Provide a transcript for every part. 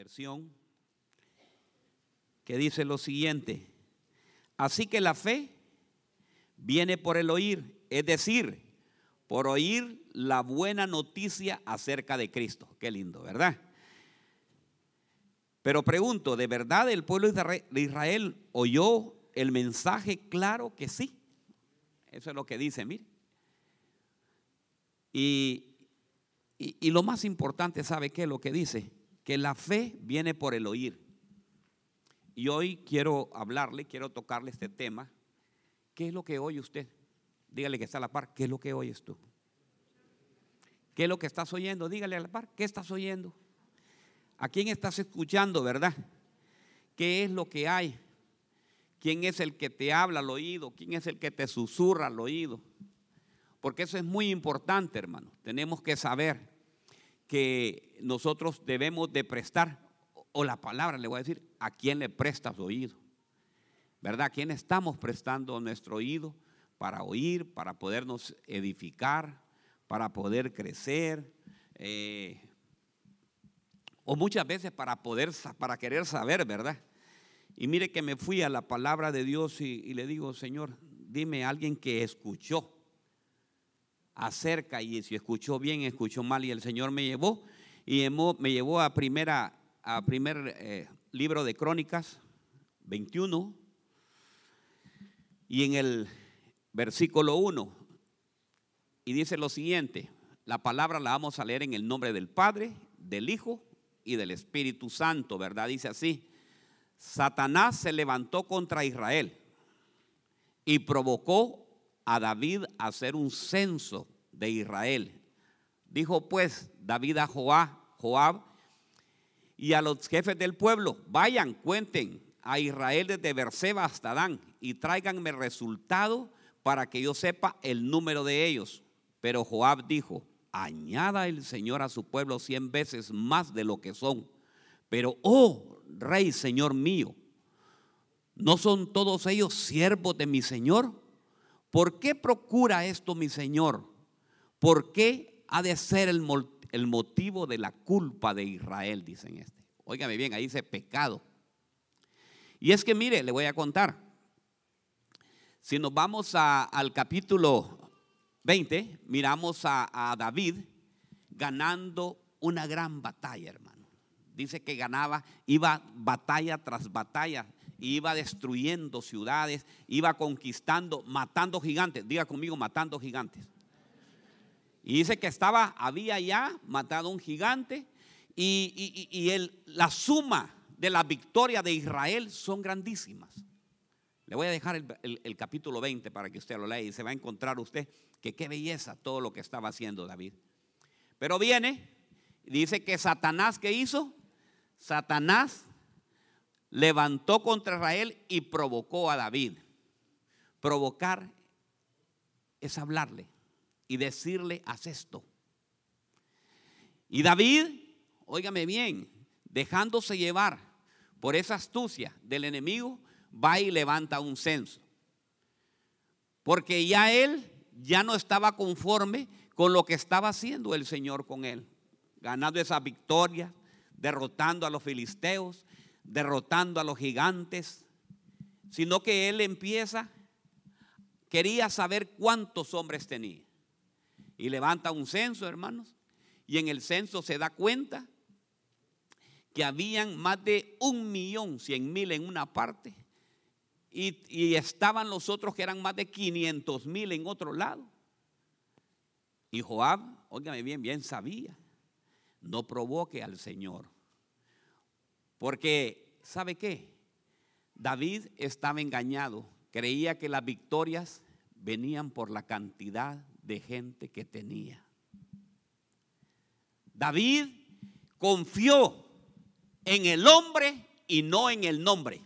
versión que dice lo siguiente. Así que la fe viene por el oír, es decir, por oír la buena noticia acerca de Cristo. Qué lindo, ¿verdad? Pero pregunto, ¿de verdad el pueblo de Israel oyó el mensaje claro que sí? Eso es lo que dice, mire. Y, y, lo más importante, ¿sabe qué? Lo que dice, que la fe viene por el oír. Y hoy quiero hablarle, quiero tocarle este tema. ¿Qué es lo que oye usted? Dígale que está a la par, ¿qué es lo que oyes tú? ¿Qué es lo que estás oyendo? Dígale a la par, ¿qué estás oyendo? ¿A quién estás escuchando, verdad? ¿Qué es lo que hay? ¿Quién es el que te habla al oído? ¿Quién es el que te susurra al oído? Porque eso es muy importante, hermano. Tenemos que saber que nosotros debemos de prestar, o la palabra le voy a decir, a quién le prestas oído. ¿Verdad? ¿A quién estamos prestando nuestro oído para oír, para podernos edificar, para poder crecer? Eh, o muchas veces para poder, para querer saber, ¿verdad? Y mire que me fui a la palabra de Dios y, y le digo, Señor, dime a alguien que escuchó acerca y si escuchó bien, escuchó mal y el Señor me llevó y me llevó a primera a primer eh, libro de Crónicas 21 y en el versículo 1 y dice lo siguiente, la palabra la vamos a leer en el nombre del Padre, del Hijo y del Espíritu Santo, ¿verdad? Dice así, Satanás se levantó contra Israel y provocó a David hacer un censo de Israel. Dijo pues David a Joab, Joab y a los jefes del pueblo, vayan, cuenten a Israel desde Berseba hasta Dan y tráiganme resultado para que yo sepa el número de ellos. Pero Joab dijo, añada el Señor a su pueblo cien veces más de lo que son. Pero, oh rey, Señor mío, ¿no son todos ellos siervos de mi Señor? ¿Por qué procura esto mi Señor? ¿Por qué ha de ser el, motivo de la culpa de Israel? Dicen este. Óigame bien, ahí dice pecado. Y es que mire, le voy a contar. Si nos vamos al capítulo 20, miramos a, a David ganando una gran batalla, hermano. Dice que ganaba, iba batalla tras batalla iba destruyendo ciudades, iba conquistando, matando gigantes. Diga conmigo, matando gigantes. Y dice que estaba, había ya matado un gigante y, la suma de la victoria de Israel son grandísimas. Le voy a dejar el, el, capítulo 20 para que usted lo lea y se va a encontrar usted que qué belleza todo lo que estaba haciendo David. Pero viene, dice que Satanás, ¿qué hizo? Satanás levantó contra Israel y provocó a David. Provocar es hablarle y decirle, haz esto. Y David, óigame bien, dejándose llevar por esa astucia del enemigo, va y levanta un censo. Porque ya él ya no estaba conforme con lo que estaba haciendo el Señor con él, ganando esa victoria, derrotando a los filisteos, derrotando a los gigantes, sino que él empieza, quería saber cuántos hombres tenía. Y levanta un censo, hermanos, y en el censo se da cuenta que habían más de un millón, cien mil en una parte, y, estaban los otros que eran más de 500 mil en otro lado. Y Joab, óigame bien, bien sabía, no provoque al Señor porque, ¿sabe qué? David estaba engañado. Creía que las victorias venían por la cantidad de gente que tenía. David confió en el hombre y no en el nombre.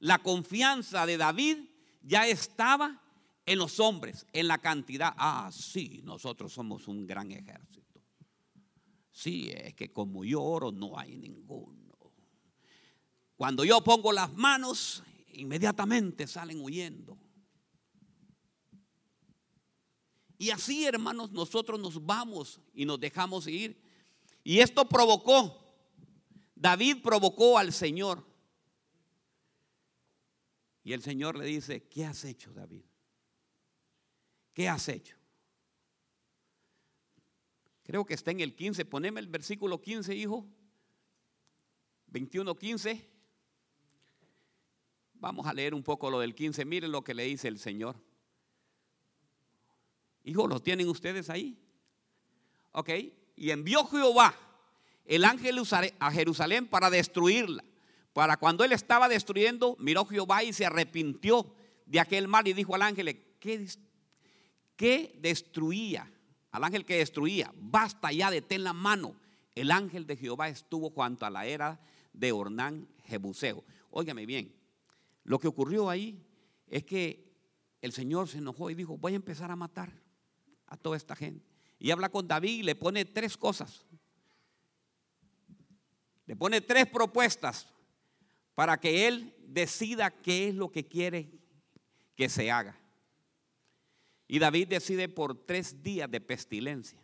La confianza de David ya estaba en los hombres, en la cantidad. Ah, sí, nosotros somos un gran ejército. Sí, es que como yo oro no hay ninguno. Cuando yo pongo las manos, inmediatamente salen huyendo. Y así, hermanos, nosotros nos vamos y nos dejamos ir. Y esto provocó, David provocó al Señor. Y el Señor le dice, ¿qué has hecho, David? ¿Qué has hecho? Creo que está en el 15. Poneme el versículo 15, hijo. 21, 15. Vamos a leer un poco lo del 15. Miren lo que le dice el Señor. Hijo, ¿lo tienen ustedes ahí? Ok. Y envió Jehová el ángel a Jerusalén para destruirla. Para cuando él estaba destruyendo, miró Jehová y se arrepintió de aquel mal y dijo al ángel, ¿qué, qué destruía? Al ángel que destruía, basta ya, ten la mano. El ángel de Jehová estuvo junto a la era de Ornán Jebuseo. Óigame bien, lo que ocurrió ahí es que el Señor se enojó y dijo, voy a empezar a matar a toda esta gente. Y habla con David y le pone tres cosas. Le pone tres propuestas para que él decida qué es lo que quiere que se haga. Y David decide por tres días de pestilencia,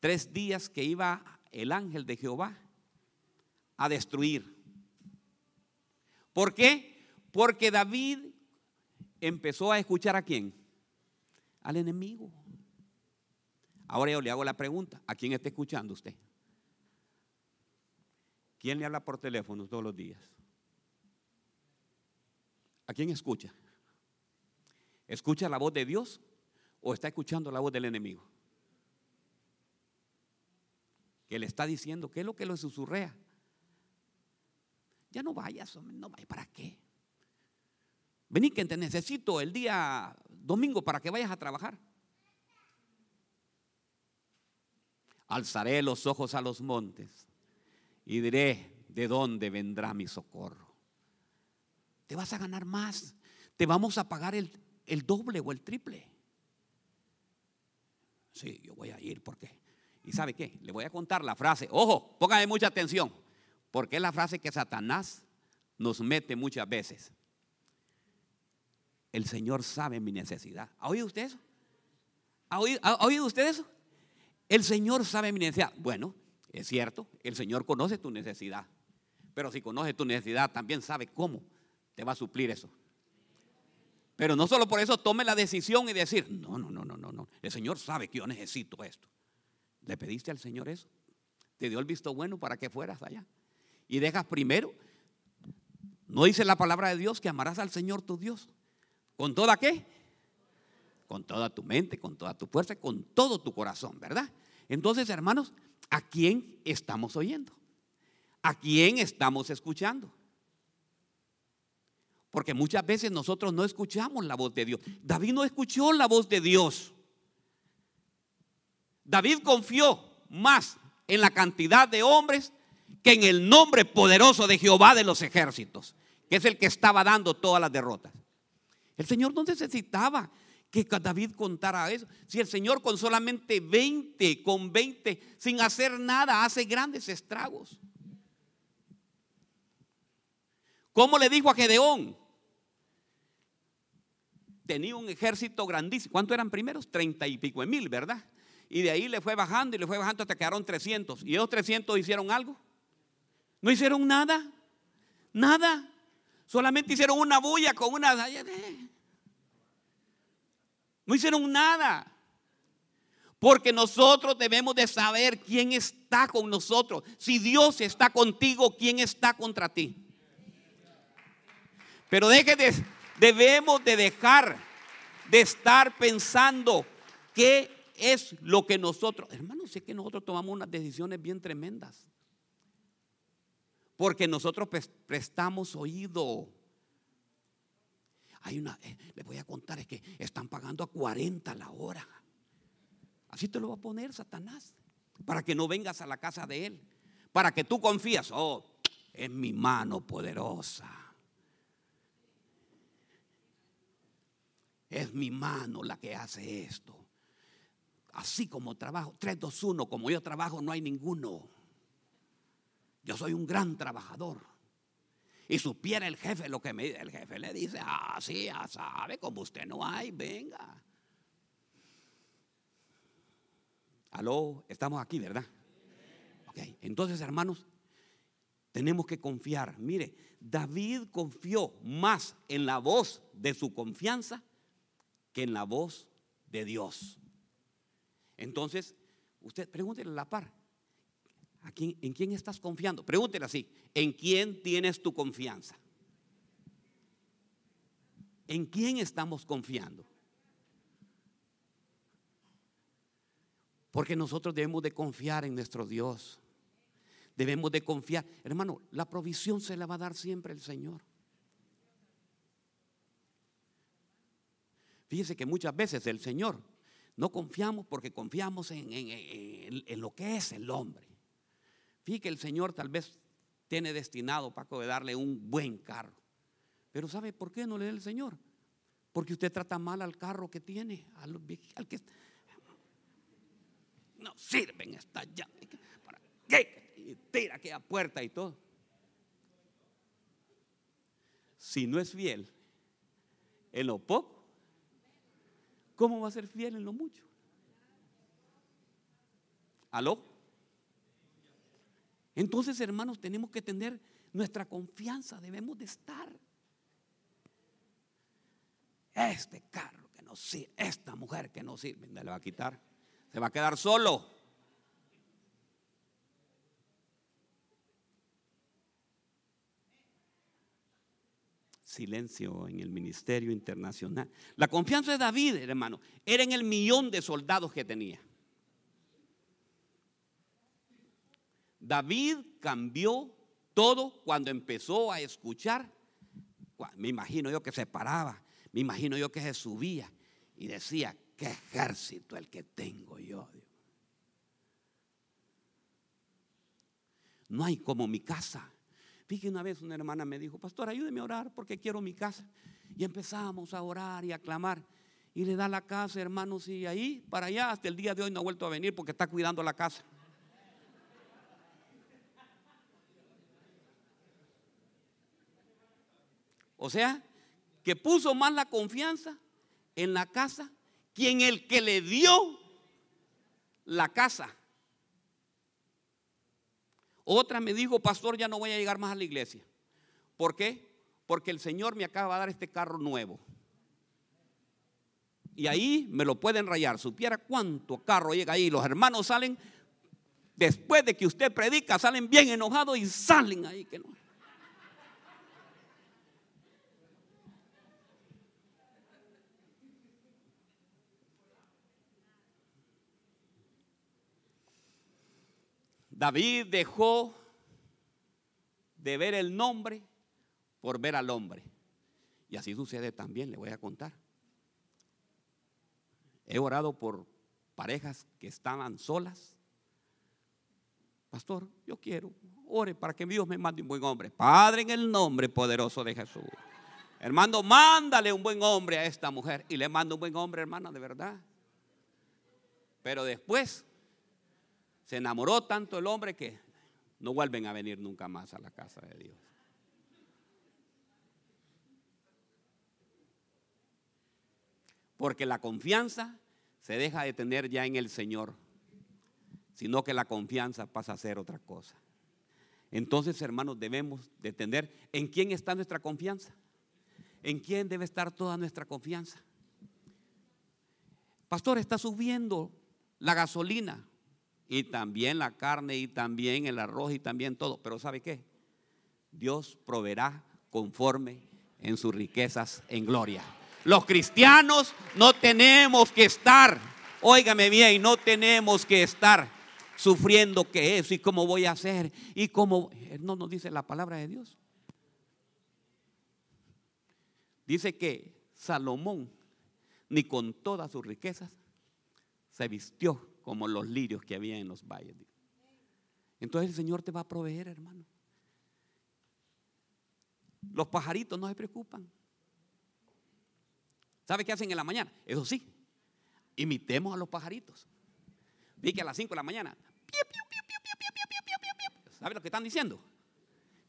tres días que iba el ángel de Jehová a destruir. ¿Por qué? Porque David empezó a escuchar a quién? Al enemigo. Ahora yo le hago la pregunta, ¿a quién está escuchando usted? ¿Quién le habla por teléfono todos los días? ¿A quién escucha? ¿Escucha la voz de Dios o está escuchando la voz del enemigo? Que le está diciendo, ¿qué es lo que lo susurrea? Ya no vayas, no vayas, ¿para qué? Vení que te necesito el día domingo para que vayas a trabajar. Alzaré los ojos a los montes y diré, ¿de dónde vendrá mi socorro? te vas a ganar más. Te vamos a pagar el, doble o el triple. Sí, yo voy a ir porque. ¿Y sabe qué? Le voy a contar la frase. Ojo, póngame mucha atención. Porque es la frase que Satanás nos mete muchas veces. El Señor sabe mi necesidad. ¿Ha oído usted eso? ¿Ha oído, ¿Ha oído usted eso? El Señor sabe mi necesidad. Bueno, es cierto, el Señor conoce tu necesidad. Pero si conoce tu necesidad, también sabe cómo te va a suplir eso. Pero no solo por eso tome la decisión y decir, no, no, no, no, no, no. El Señor sabe que yo necesito esto. ¿Le pediste al Señor eso? ¿Te dio el visto bueno para que fueras allá? Y dejas primero, no dice la palabra de Dios que amarás al Señor tu Dios. ¿Con toda qué? Con toda tu mente, con toda tu fuerza, con todo tu corazón, ¿verdad? Entonces, hermanos, ¿a quién estamos oyendo? ¿A quién estamos escuchando? Porque muchas veces nosotros no escuchamos la voz de Dios. David no escuchó la voz de Dios. David confió más en la cantidad de hombres que en el nombre poderoso de Jehová de los ejércitos, que es el que estaba dando todas las derrotas. El Señor no necesitaba que David contara eso. Si el Señor con solamente 20, con 20, sin hacer nada, hace grandes estragos. ¿Cómo le dijo a Gedeón? Tenía un ejército grandísimo. ¿Cuántos eran primeros? Treinta y pico de mil, ¿verdad? Y de ahí le fue bajando y le fue bajando hasta que quedaron 300. ¿Y esos 300 hicieron algo? ¿No hicieron nada? Nada. Solamente hicieron una bulla con una... No hicieron nada. Porque nosotros debemos de saber quién está con nosotros. Si Dios está contigo, ¿quién está contra ti? Pero deje de, Debemos de dejar de estar pensando qué es lo que nosotros, hermanos, sé que nosotros tomamos unas decisiones bien tremendas. Porque nosotros prestamos oído. Hay una, eh, les voy a contar, es que están pagando a 40 la hora. Así te lo va a poner Satanás. Para que no vengas a la casa de él. Para que tú confías, oh, es mi mano poderosa. Es mi mano la que hace esto. Así como trabajo, 3, 2, 1, como yo trabajo no hay ninguno. Yo soy un gran trabajador. Y supiera el jefe lo que me dice. El jefe le dice, ah, sí, ya sabe, como usted no hay, venga. Aló, estamos aquí, ¿verdad? Ok, entonces hermanos, tenemos que confiar. Mire, David confió más en la voz de su confianza que en la voz de Dios. Entonces, usted pregúntele a la par, ¿a quién, ¿en quién estás confiando? Pregúntele así, ¿en quién tienes tu confianza? ¿En quién estamos confiando? Porque nosotros debemos de confiar en nuestro Dios. Debemos de confiar. Hermano, la provisión se la va a dar siempre el Señor. Fíjese que muchas veces el Señor no confiamos porque confiamos en, lo que es el hombre. Fíjese que el Señor tal vez tiene destinado, Paco, de darle un buen carro. Pero ¿sabe por qué no le da el Señor? Porque usted trata mal al carro que tiene, al, al que no sirven estas llaves. ¿Para qué? Y tira aquella puerta y todo. Si no es fiel en lo poco, ¿cómo va a ser fiel en lo mucho? ¿Aló? Entonces, hermanos, tenemos que tener nuestra confianza, debemos de estar. Este carro que no sirve, esta mujer que no sirve, le va a quitar. Se va a quedar solo. Silencio en el ministerio internacional. La confianza de David, hermano, era en el millón de soldados que tenía. David cambió todo cuando empezó a escuchar. Me imagino yo que se paraba, me imagino yo que se subía y decía, qué ejército el que tengo yo. No hay como mi casa. Fíjate una vez una hermana me dijo, pastor, ayúdeme a orar porque quiero mi casa. Y empezamos a orar y a clamar. Y le da la casa, hermanos, y ahí para allá hasta el día de hoy no ha vuelto a venir porque está cuidando la casa. O sea, que puso más la confianza en la casa quien el que le dio la casa. Otra me dijo, pastor, ya no voy a llegar más a la iglesia. ¿Por qué? Porque el Señor me acaba de dar este carro nuevo. Y ahí me lo pueden rayar. Supiera cuánto carro llega ahí. Los hermanos salen, después de que usted predica, salen bien enojados y salen ahí que no. David dejó de ver el nombre por ver al hombre. Y así sucede también, le voy a contar. He orado por parejas que estaban solas. Pastor, yo quiero, ore para que Dios me mande un buen hombre. Padre, en el nombre poderoso de Jesús. Hermano, mándale un buen hombre a esta mujer. Y le mando un buen hombre, hermana, de verdad. Pero después se enamoró tanto el hombre que no vuelven a venir nunca más a la casa de Dios. Porque la confianza se deja de tener ya en el Señor, sino que la confianza pasa a ser otra cosa. Entonces, hermanos, debemos de tener en quién está nuestra confianza. ¿En quién debe estar toda nuestra confianza? Pastor, está subiendo la gasolina y también la carne y también el arroz y también todo. Pero ¿sabe qué? Dios proveerá conforme en sus riquezas en gloria. Los cristianos no tenemos que estar, óigame bien, no tenemos que estar sufriendo que eso y cómo voy a hacer y cómo no nos dice la palabra de Dios. Dice que Salomón ni con todas sus riquezas se vistió como los lirios que había en los valles. Entonces el Señor te va a proveer, hermano. Los pajaritos no se preocupan. ¿Sabe qué hacen en la mañana? Eso sí, imitemos a los pajaritos. Vi que a las 5 de la mañana, ¿sabe lo que están diciendo?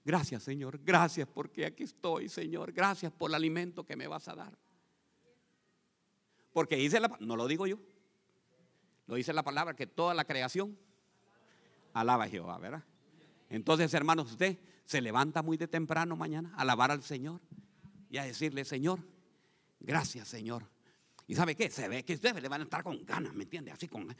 Gracias, Señor, gracias porque aquí estoy, Señor. Gracias por el alimento que me vas a dar. Porque dice la, no lo digo yo, lo dice la palabra que toda la creación Alaba a Jehová, ¿verdad? Entonces, hermanos, usted se levanta muy de temprano mañana a alabar al Señor y a decirle, Señor, gracias, Señor. ¿Y sabe qué? Se ve que ustedes le van a estar con ganas, ¿me entiende? Así con,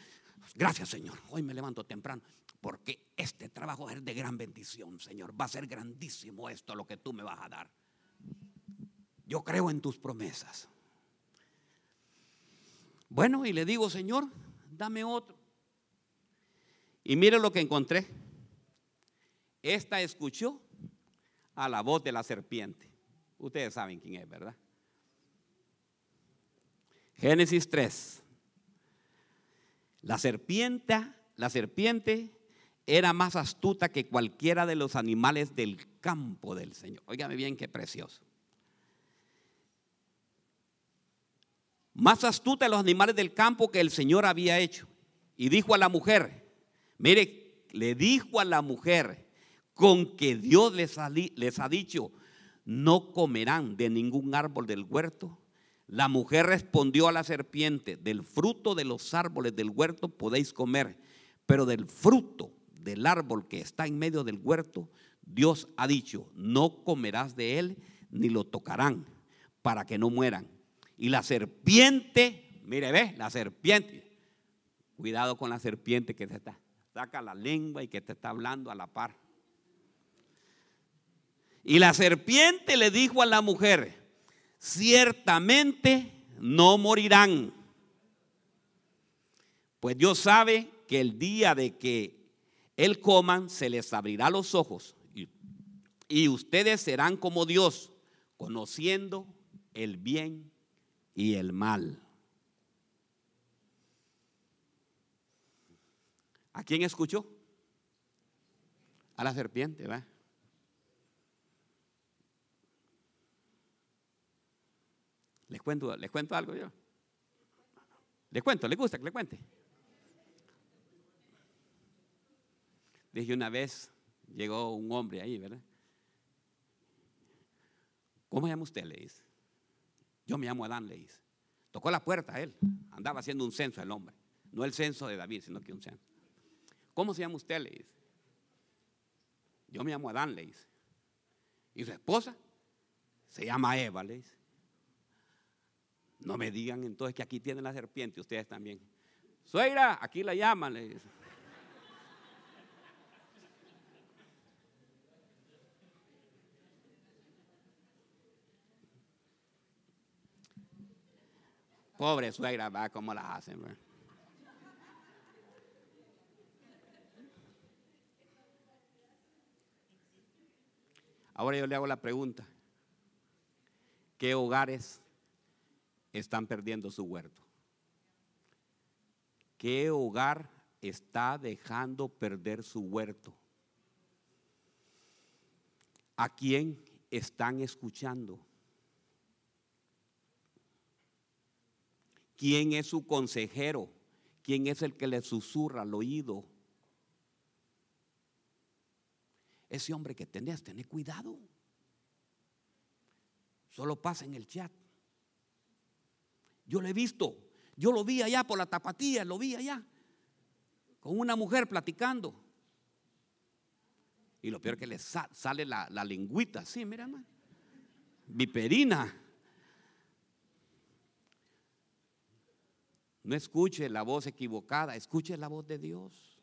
gracias, Señor. Hoy me levanto temprano porque este trabajo es de gran bendición, Señor. Va a ser grandísimo esto lo que tú me vas a dar. Yo creo en tus promesas. Bueno, y le digo, Señor, dame otro. Y mire lo que encontré. Esta escuchó a la voz de la serpiente. Ustedes saben quién es, ¿verdad? Génesis 3. La serpiente, la serpiente era más astuta que cualquiera de los animales del campo del Señor. Óigame bien qué precioso. Más astuta de los animales del campo que el Señor había hecho. Y dijo a la mujer, mire, le dijo a la mujer, con que Dios les ha, les ha dicho, no comerán de ningún árbol del huerto. La mujer respondió a la serpiente, del fruto de los árboles del huerto podéis comer, pero del fruto del árbol que está en medio del huerto, Dios ha dicho, no comerás de él ni lo tocarán para que no mueran. Y la serpiente, mire, ve, la serpiente, cuidado con la serpiente que te está, saca la lengua y que te está hablando a la par. Y la serpiente le dijo a la mujer, ciertamente no morirán. Pues Dios sabe que el día de que Él coman, se les abrirá los ojos y, y ustedes serán como Dios, conociendo el bien y el mal. ¿A quién escuchó? A la serpiente, ¿verdad? Les cuento, les cuento algo yo. Les cuento, les gusta que le cuente. Dije una vez, llegó un hombre ahí, ¿verdad? ¿Cómo llama usted? Le dice. Yo me llamo Adán, le. Tocó la puerta a él. Andaba haciendo un censo el hombre. No el censo de David, sino que un censo. ¿Cómo se llama usted? Le dice. Yo me llamo Adán, le. Y su esposa se llama Eva, le. No me digan entonces que aquí tienen la serpiente, ustedes también. Suegra, aquí la llaman, le dice. Pobre suegra, va cómo las hacen. Ahora yo le hago la pregunta. ¿Qué hogares están perdiendo su huerto? ¿Qué hogar está dejando perder su huerto? ¿A quién están escuchando? ¿Quién es su consejero? ¿Quién es el que le susurra al oído? Ese hombre que tenés, tenés cuidado. Solo pasa en el chat. Yo lo he visto. Yo lo vi allá por la tapatía, lo vi allá. Con una mujer platicando. Y lo peor que le sale la, la lengüita, sí, mira, hermano. Viperina. No escuche la voz equivocada, escuche la voz de Dios.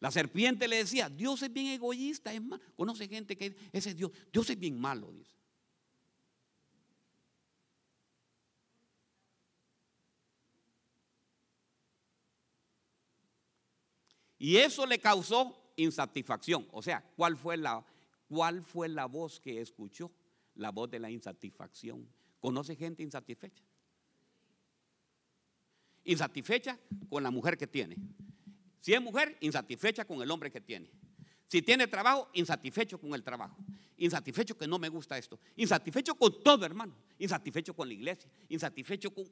La serpiente le decía, Dios es bien egoísta, es malo. Conoce gente que ese Dios, Dios es bien malo, dice. Y eso le causó insatisfacción. O sea, ¿cuál fue la, cuál fue la voz que escuchó? La voz de la insatisfacción. ¿Conoce gente insatisfecha? Insatisfecha con la mujer que tiene. Si es mujer, insatisfecha con el hombre que tiene. Si tiene trabajo, insatisfecho con el trabajo. Insatisfecho que no me gusta esto. Insatisfecho con todo, hermano. Insatisfecho con la iglesia. Insatisfecho con...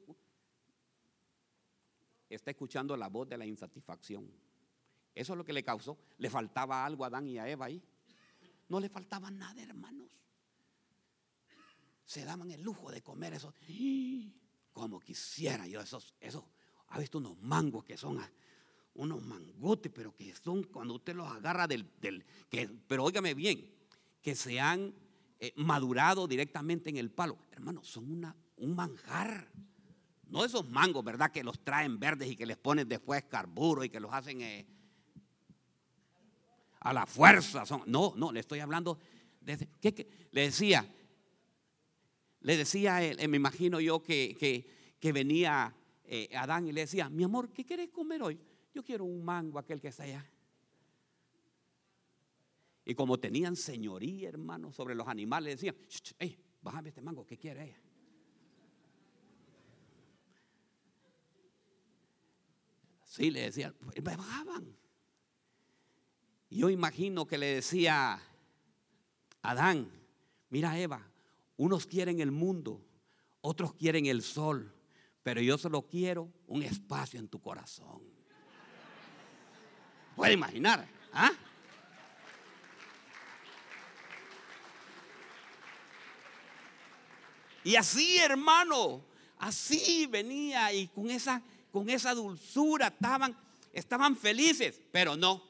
Está escuchando la voz de la insatisfacción. Eso es lo que le causó. Le faltaba algo a Adán y a Eva ahí. No le faltaba nada, hermanos. Se daban el lujo de comer eso. Como quisiera yo esos, eso. Ha visto unos mangos que son unos mangotes, pero que son cuando usted los agarra del, del que, pero óigame bien, que se han eh, madurado directamente en el palo. Hermano, son una, un manjar. No esos mangos, ¿verdad? Que los traen verdes y que les ponen después carburo y que los hacen eh, a la fuerza. Son, no, no, le estoy hablando. De, ¿qué, Le decía, le decía, me imagino yo que, que, que venía eh, Adán y le decía, mi amor, ¿qué quieres comer hoy? Yo quiero un mango, aquel que está allá. Y como tenían señoría, hermano, sobre los animales, decían, hey, bájame este mango, ¿qué quiere ella? Sí, le decían, pues, me bajaban. Yo imagino que le decía Adán, mira Eva, unos quieren el mundo, otros quieren el sol, pero yo solo quiero un espacio en tu corazón. Puede imaginar, ¿ah? Y así, hermano, así venía y con esa, con esa dulzura estaban, estaban felices, pero no.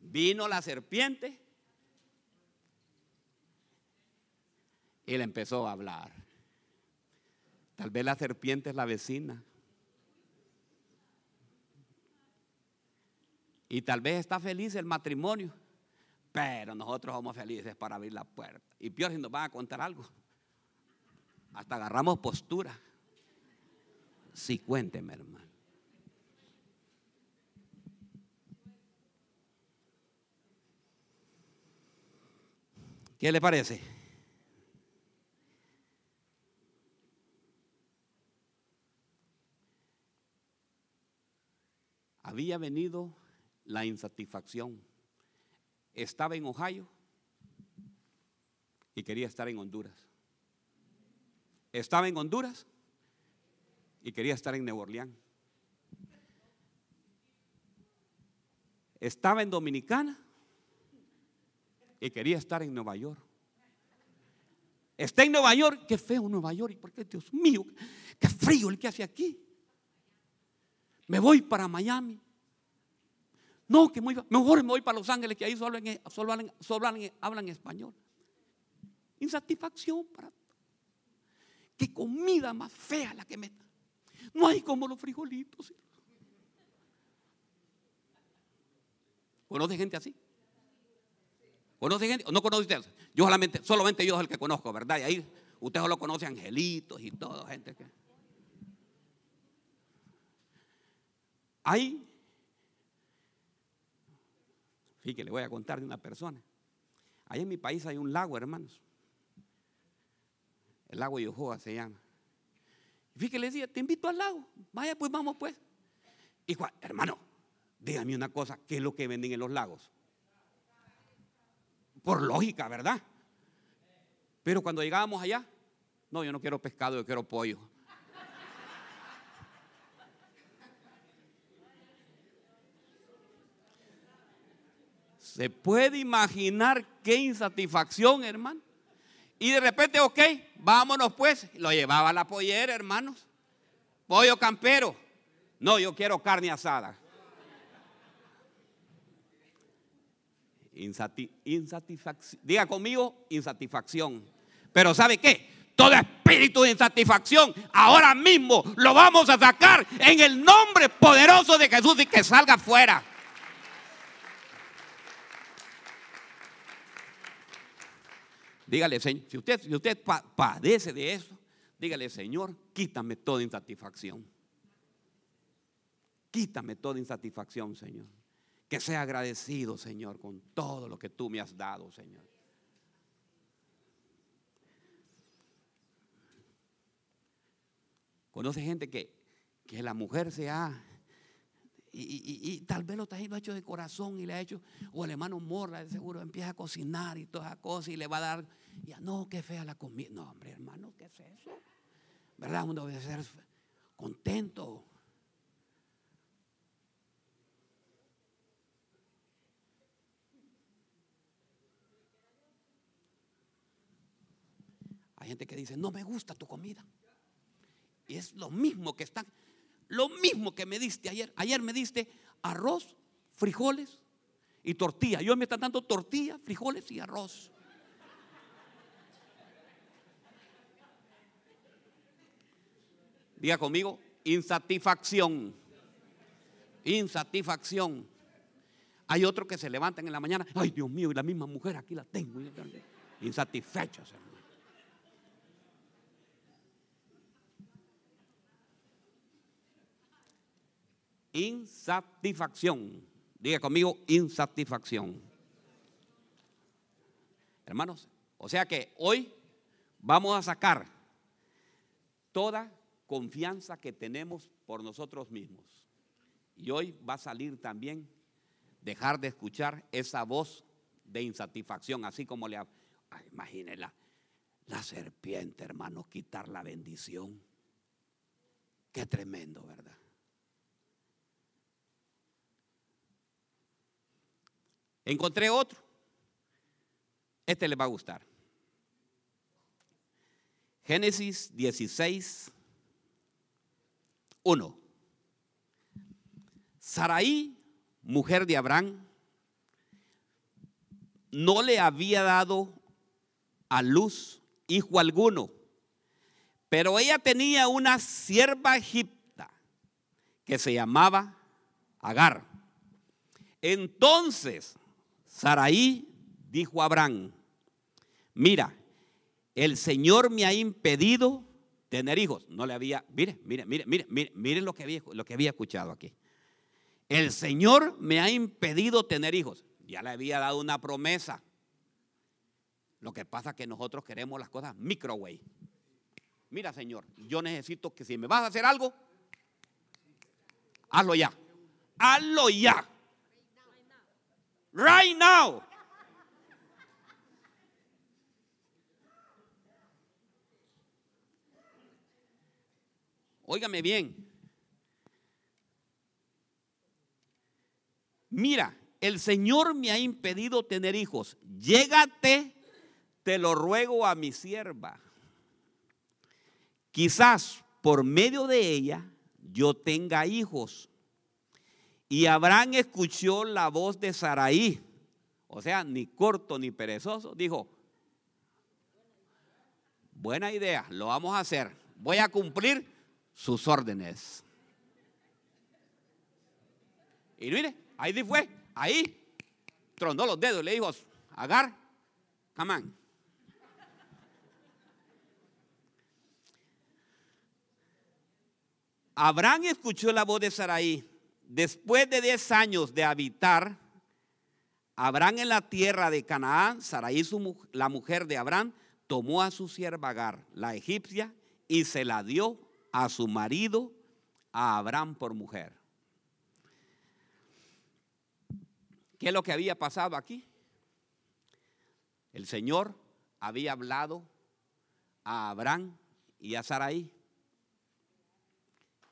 Vino la serpiente le empezó a hablar. Tal vez la serpiente es la vecina. Y tal vez está feliz el matrimonio, pero nosotros somos felices para abrir la puerta. Y peor si nos van a contar algo. Hasta agarramos postura. Sí, cuénteme, hermano. ¿Qué le parece? Había venido la insatisfacción. Estaba en Ohio y quería estar en Honduras. Estaba en Honduras y quería estar en Nueva Orleans. Estaba en Dominicana y quería estar en Nueva York. Está en Nueva York, qué feo Nueva York, porque Dios mío, qué frío el que hace aquí. Me voy para Miami. No, que mejor me voy para Los Ángeles, que ahí solo, hablan español. Insatisfacción para Qué comida más fea la que me No hay como los frijolitos. ¿Conoce gente así? ¿Conoce gente? ¿No conoce usted? Yo solamente, solamente yo es el que conozco, ¿verdad? Y ahí usted solo conoce angelitos y todo, gente que. Hay. Fíjate, le voy a contar de una persona. Ahí en mi país hay un lago, hermanos. El lago Yohoa se llama. Fíjate, le decía, te invito al lago. Vaya, pues vamos, pues. Y hermano, dígame una cosa, ¿qué es lo que venden en los lagos? Por lógica, ¿verdad? Pero cuando llegábamos allá, no, yo no quiero pescado, yo quiero pollo. ¿Se puede imaginar qué insatisfacción, hermano? Y de repente, ok, vámonos pues. Lo llevaba a la pollera, hermanos. Pollo campero. No, yo quiero carne asada. insatisfacción. Diga conmigo, insatisfacción. Pero ¿sabe qué? Todo espíritu de insatisfacción ahora mismo lo vamos a sacar en el nombre poderoso de Jesús y que salga fuera. Dígale, Señor, si usted, si usted padece de eso, dígale, Señor, quítame toda insatisfacción. Quítame toda insatisfacción, Señor. Que sea agradecido, Señor, con todo lo que tú me has dado, Señor. Conoce gente que, que la mujer se ha y, tal vez lo está hecho de corazón y le ha hecho, o el hermano morra, de seguro empieza a cocinar y todas esas cosas y le va a dar, ya no, qué fea la comida. No, hombre, hermano, ¿qué es eso? ¿Verdad? Uno debe ser contento. Hay gente que dice, no me gusta tu comida. Y es lo mismo que están lo mismo que me diste ayer. Ayer me diste arroz, frijoles y tortilla. Yo me están dando tortilla, frijoles y arroz. Diga conmigo, insatisfacción. Insatisfacción. Hay otros que se levantan en la mañana, ay Dios mío, y la misma mujer aquí la tengo. Insatisfechos, hermano. Insatisfacción. Diga conmigo, insatisfacción. Hermanos, o sea que hoy vamos a sacar toda confianza que tenemos por nosotros mismos. Y hoy va a salir también dejar de escuchar esa voz de insatisfacción, así como le... Imagínela, la serpiente, hermano, quitar la bendición. Qué tremendo, ¿verdad? Encontré otro. Este le va a gustar. Génesis 16, 1. Saraí, mujer de Abraham, no le había dado a luz hijo alguno, pero ella tenía una sierva egipta que se llamaba Agar. Entonces Saraí dijo a Abraham, mira, el Señor me ha impedido tener hijos. No le había, mire, mire, mire, mire, mire, mire lo que había, lo que había escuchado aquí. El Señor me ha impedido tener hijos. Ya le había dado una promesa. Lo que pasa es que nosotros queremos las cosas microwave. Mira, Señor, yo necesito que si me vas a hacer algo, hazlo ya. Hazlo ya. Right now. Óigame bien. Mira, el Señor me ha impedido tener hijos. Llégate, te lo ruego a mi sierva. Quizás por medio de ella yo tenga hijos. Y Abraham escuchó la voz de Saraí, o sea, ni corto ni perezoso, dijo, buena idea, lo vamos a hacer, voy a cumplir sus órdenes. Y mire, ahí fue, ahí tronó los dedos, le dijo, Agar, come Abraham escuchó la voz de Saraí Después de 10 años de habitar Abraham en la tierra de Canaán, Sarai, la mujer de Abraham, tomó a su sierva Agar, la egipcia, y se la dio a su marido, a Abraham por mujer. ¿Qué es lo que había pasado aquí? El Señor había hablado a Abraham y a Sarai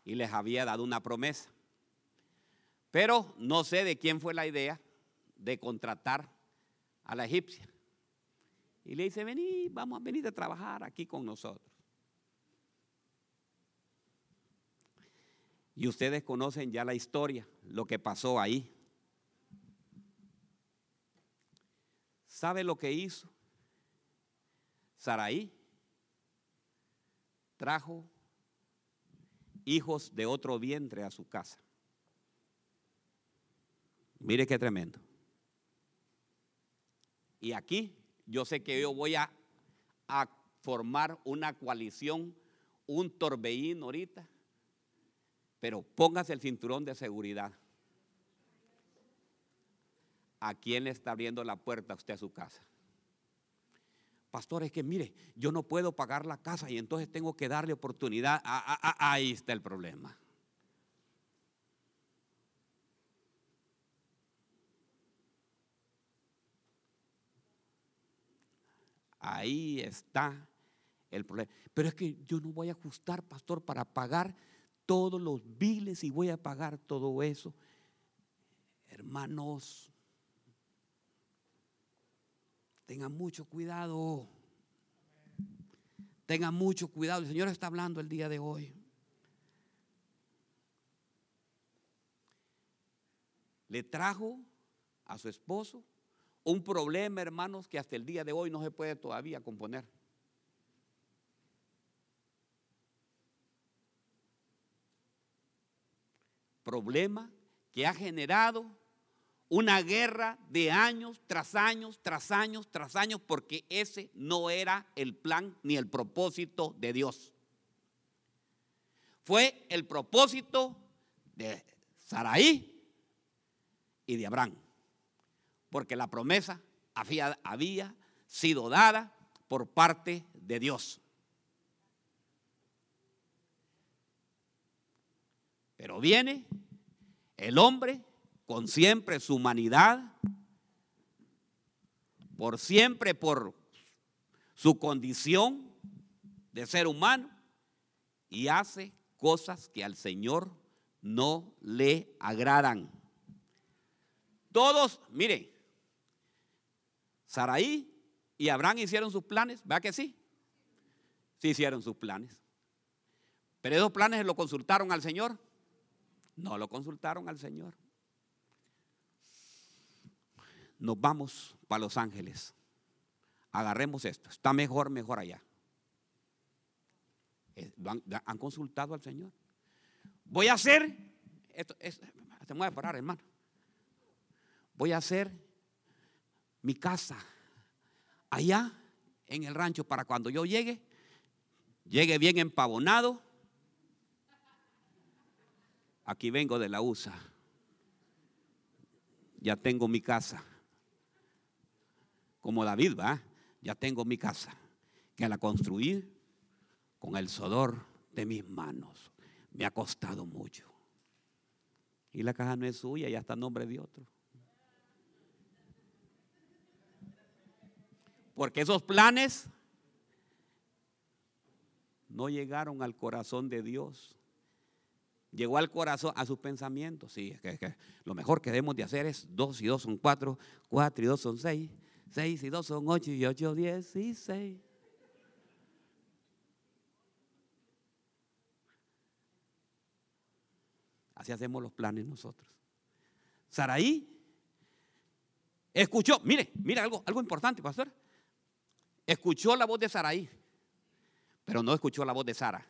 y les había dado una promesa. Pero no sé de quién fue la idea de contratar a la egipcia. Y le dice, vení, vamos a venir a trabajar aquí con nosotros. Y ustedes conocen ya la historia, lo que pasó ahí. ¿Sabe lo que hizo? Saraí trajo hijos de otro vientre a su casa. Mire qué tremendo. Y aquí yo sé que yo voy a, formar una coalición, un torbellín ahorita, pero póngase el cinturón de seguridad. ¿A quién le está abriendo la puerta a usted a su casa? Pastor, es que mire, yo no puedo pagar la casa y entonces tengo que darle oportunidad. ahí está el problema. Ahí está el problema. Pero es que yo no voy a ajustar, pastor, para pagar todos los biles y voy a pagar todo eso. Hermanos, tengan mucho cuidado. Tengan mucho cuidado. El Señor está hablando el día de hoy. Le trajo a su esposo un problema, hermanos, que hasta el día de hoy no se puede todavía componer. Problema que ha generado una guerra de años tras años, tras años, tras años, porque ese no era el plan ni el propósito de Dios. Fue el propósito de Saraí y de Abraham, porque la promesa había, había sido dada por parte de Dios. Pero viene el hombre con siempre su humanidad, por siempre por su condición de ser humano y hace cosas que al Señor no le agradan. Todos, mire, Saraí y Abraham hicieron sus planes, ¿verdad que sí? Sí hicieron sus planes. Pero esos planes lo consultaron al Señor. No lo consultaron al Señor nos vamos para Los Ángeles. Agarremos esto. Está mejor, mejor allá. Eh, han, consultado al Señor. Voy a hacer, esto, se me voy a parar, hermano. Voy a hacer mi casa allá en el rancho para cuando yo llegue, llegue bien empavonado. Aquí vengo de la USA. Ya tengo mi casa como David, va, ya tengo mi casa, que la construí con el sudor de mis manos. Me ha costado mucho. Y la casa no es suya, ya está en nombre de otro. Porque esos planes no llegaron al corazón de Dios. Llegó al corazón, a sus pensamientos. Sí, lo mejor que debemos de hacer es dos y dos son cuatro, cuatro y dos son seis. 6 y 2 son 8 y 8, 16. Así hacemos los planes nosotros. Saraí escuchó, mire, mire algo, algo importante, pastor. Escuchó la voz de Saraí, pero no escuchó la voz de Sara.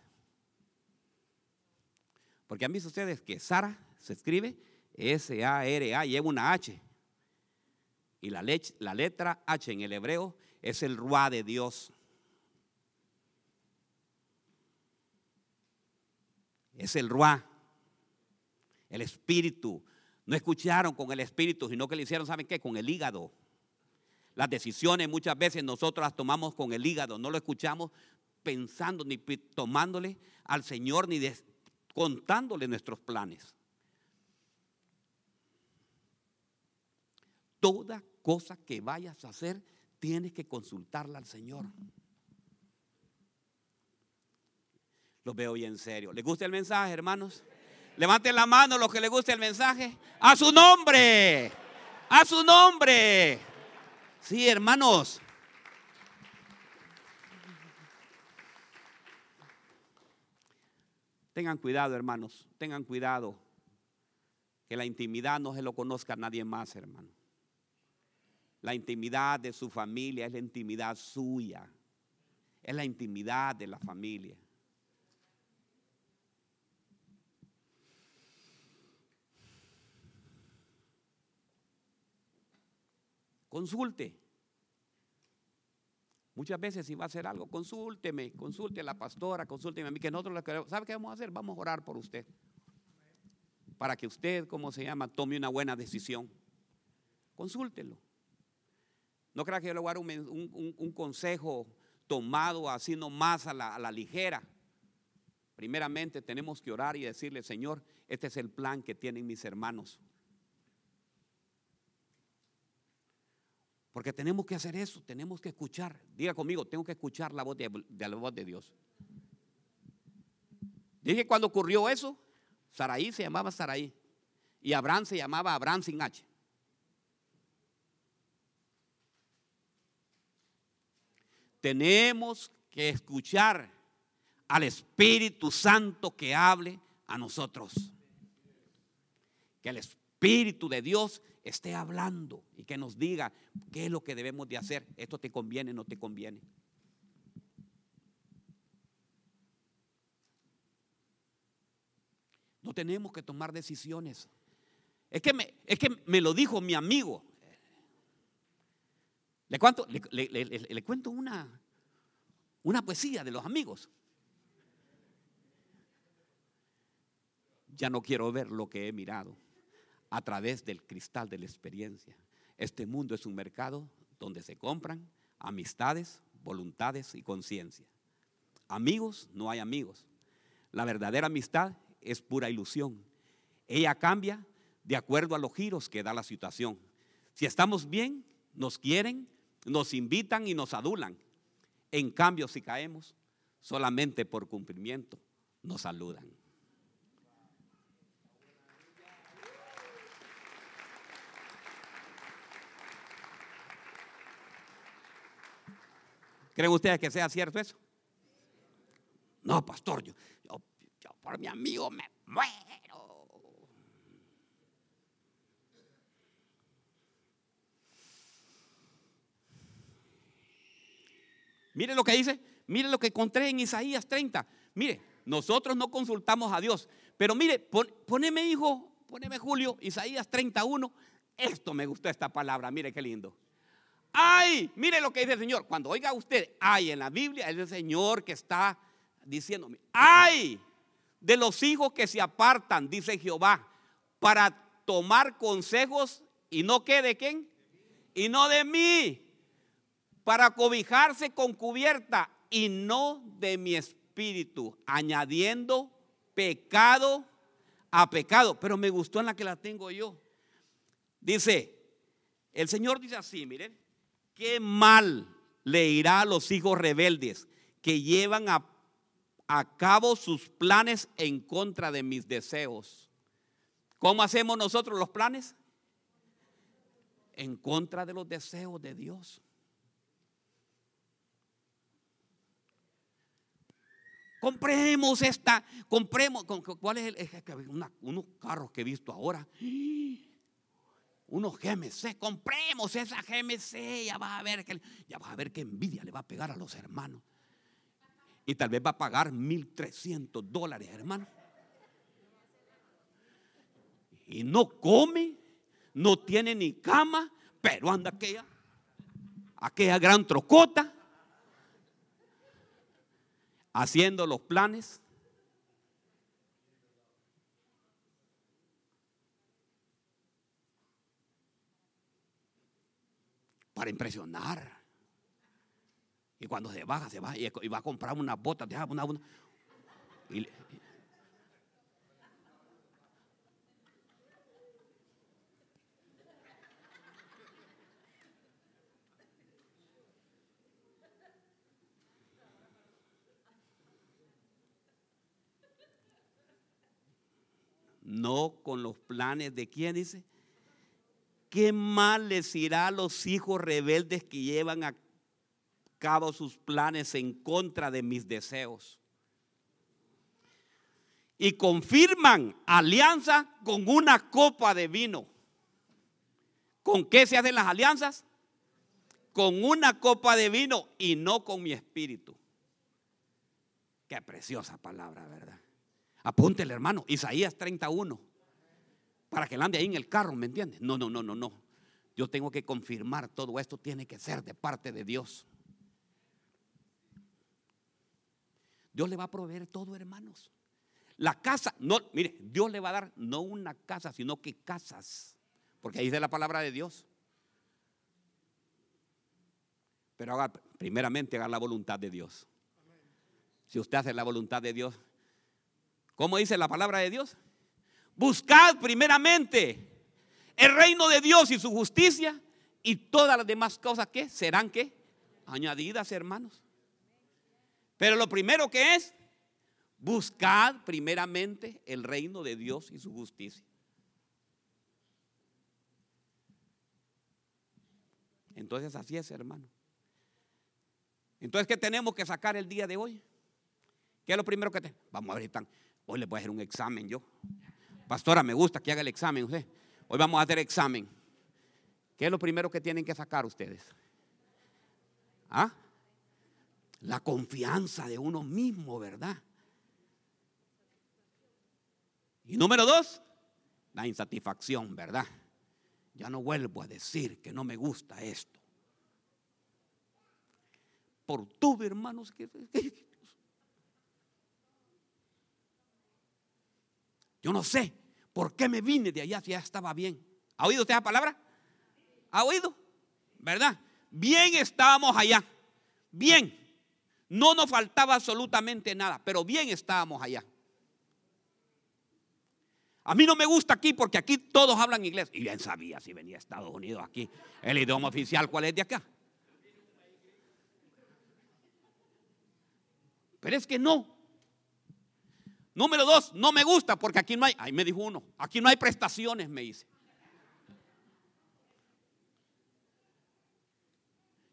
Porque han visto ustedes que Sara se escribe S-A-R-A lleva una H. Y la, letra H en el hebreo es el ruá de Dios. Es el ruá, el espíritu. No escucharon con el espíritu, sino que le hicieron, ¿saben qué? Con el hígado. Las decisiones muchas veces nosotros las tomamos con el hígado, no lo escuchamos pensando ni tomándole al Señor ni contándole nuestros planes. Toda cosa que vayas a hacer, tienes que consultarla al Señor. Lo veo bien serio. ¿Le gusta el mensaje, hermanos? Levanten la mano los que les guste el mensaje. A su nombre. A su nombre. Sí, hermanos. Tengan cuidado, hermanos. Tengan cuidado. Que la intimidad no se lo conozca nadie más, hermano. La intimidad de su familia es la intimidad suya. Es la intimidad de la familia. Consulte. Muchas veces si va a hacer algo, consúlteme, consulte a la pastora, consúlteme a mí, que nosotros lo queremos. ¿Sabe qué vamos a hacer? Vamos a orar por usted. Para que usted, ¿cómo se llama?, tome una buena decisión. Consúltelo. No crea que yo le voy a dar un, consejo tomado así nomás a la, a la ligera. Primeramente tenemos que orar y decirle, Señor, este es el plan que tienen mis hermanos. Porque tenemos que hacer eso, tenemos que escuchar. Diga conmigo, tengo que escuchar la voz de, la voz de Dios. Dije cuando ocurrió eso, Saraí se llamaba Saraí y Abraham se llamaba Abraham sin H. tenemos que escuchar al Espíritu Santo que hable a nosotros. Que el Espíritu de Dios esté hablando y que nos diga qué es lo que debemos de hacer. Esto te conviene, no te conviene. No tenemos que tomar decisiones. Es que me, es que me lo dijo mi amigo. Le, cuento, le, cuento una, una poesía de los amigos. Ya no quiero ver lo que he mirado a través del cristal de la experiencia. Este mundo es un mercado donde se compran amistades, voluntades y conciencia. Amigos, no hay amigos. La verdadera amistad es pura ilusión. Ella cambia de acuerdo a los giros que da la situación. Si estamos bien, nos quieren, nos invitan y nos adulan. En cambio, si caemos, solamente por cumplimiento, nos saludan. ¿Creen ustedes que sea cierto eso? No, pastor, yo, por mi amigo me muero. Mire lo que dice, mire lo que encontré en Isaías 30. Mire, nosotros no consultamos a Dios, pero mire, poneme hijo, poneme Julio, Isaías 31. Esto me gustó esta palabra, mire qué lindo. Ay, mire lo que dice el Señor. Cuando oiga usted, ay, en la Biblia es el Señor que está diciéndome, ay, de los hijos que se apartan, dice Jehová, para tomar consejos y no que de quién, y no de mí, para cobijarse con cubierta y no de mi espíritu, añadiendo pecado a pecado. Pero me gustó en la que la tengo yo. Dice, el Señor dice así, miren, qué mal le irá a los hijos rebeldes que llevan a, cabo sus planes en contra de mis deseos. ¿Cómo hacemos nosotros los planes? En contra de los deseos de Dios. Compremos esta, compremos, ¿cuál es el, unos carros que he visto ahora? Unos GMC, compremos esa GMC, ya vas a ver que ya a ver qué envidia le va a pegar a los hermanos. Y tal vez va a pagar 1.300 dólares, hermano. Y no come, no tiene ni cama, pero anda aquella, aquella gran trocota, haciendo los planes para impresionar. Y cuando se baja, se va y, va a comprar unas botas, una, una, no con los planes de quién dice ¿Qué mal les irá a los hijos rebeldes que llevan a cabo sus planes en contra de mis deseos? Y confirman alianza con una copa de vino. ¿Con qué se hacen las alianzas? Con una copa de vino y no con mi espíritu. Qué preciosa palabra, ¿verdad? Apúntele, hermano, Isaías 31 para que ande ahí en el carro, ¿me entiendes? No, no, no, no, no. Yo tengo que confirmar todo esto, tiene que ser de parte de Dios. Dios le va a proveer todo, hermanos. La casa, no, mire, Dios le va a dar no una casa, sino que casas. Porque ahí dice la palabra de Dios. Pero haga, primeramente haga la voluntad de Dios. Si usted hace la voluntad de Dios, ¿cómo dice la palabra de Dios? Buscad primeramente el reino de Dios y su justicia y todas las demás cosas que serán que añadidas, hermanos. Pero lo primero que es, buscad primeramente el reino de Dios y su justicia. Entonces así es, hermano. Entonces, ¿qué tenemos que sacar el día de hoy? ¿Qué es lo primero que tenemos? Vamos a ver, hoy le voy a hacer un examen yo. Pastora, me gusta que haga el examen usted. Hoy vamos a hacer examen. ¿Qué es lo primero que tienen que sacar ustedes? ¿Ah? La confianza de uno mismo, ¿verdad? Y número dos, la insatisfacción, ¿verdad? Ya no vuelvo a decir que no me gusta esto. Por tuve, hermanos, que, yo no sé por qué me vine de allá si ya estaba bien. ¿Ha oído usted esa palabra? ¿Ha oído? ¿Verdad? Bien estábamos allá. Bien. No nos faltaba absolutamente nada, pero bien estábamos allá. A mí no me gusta aquí porque aquí todos hablan inglés. Y bien sabía si venía a Estados Unidos aquí. El idioma oficial, ¿cuál es de acá? Pero es que no. Número dos, no me gusta porque aquí no hay, ahí me dijo uno, aquí no hay prestaciones, me dice.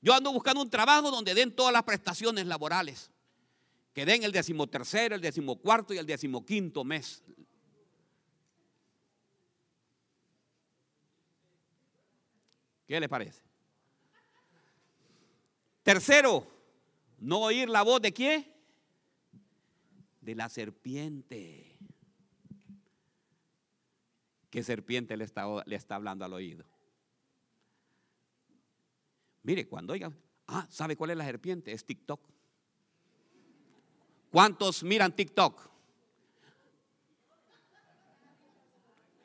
Yo ando buscando un trabajo donde den todas las prestaciones laborales. Que den el decimotercero, el decimocuarto y el decimoquinto mes. ¿Qué le parece? Tercero, no oír la voz de quién? De la serpiente. ¿Qué serpiente le está, le está hablando al oído? Mire, cuando oigan, ah, ¿sabe cuál es la serpiente? Es TikTok. ¿Cuántos miran TikTok?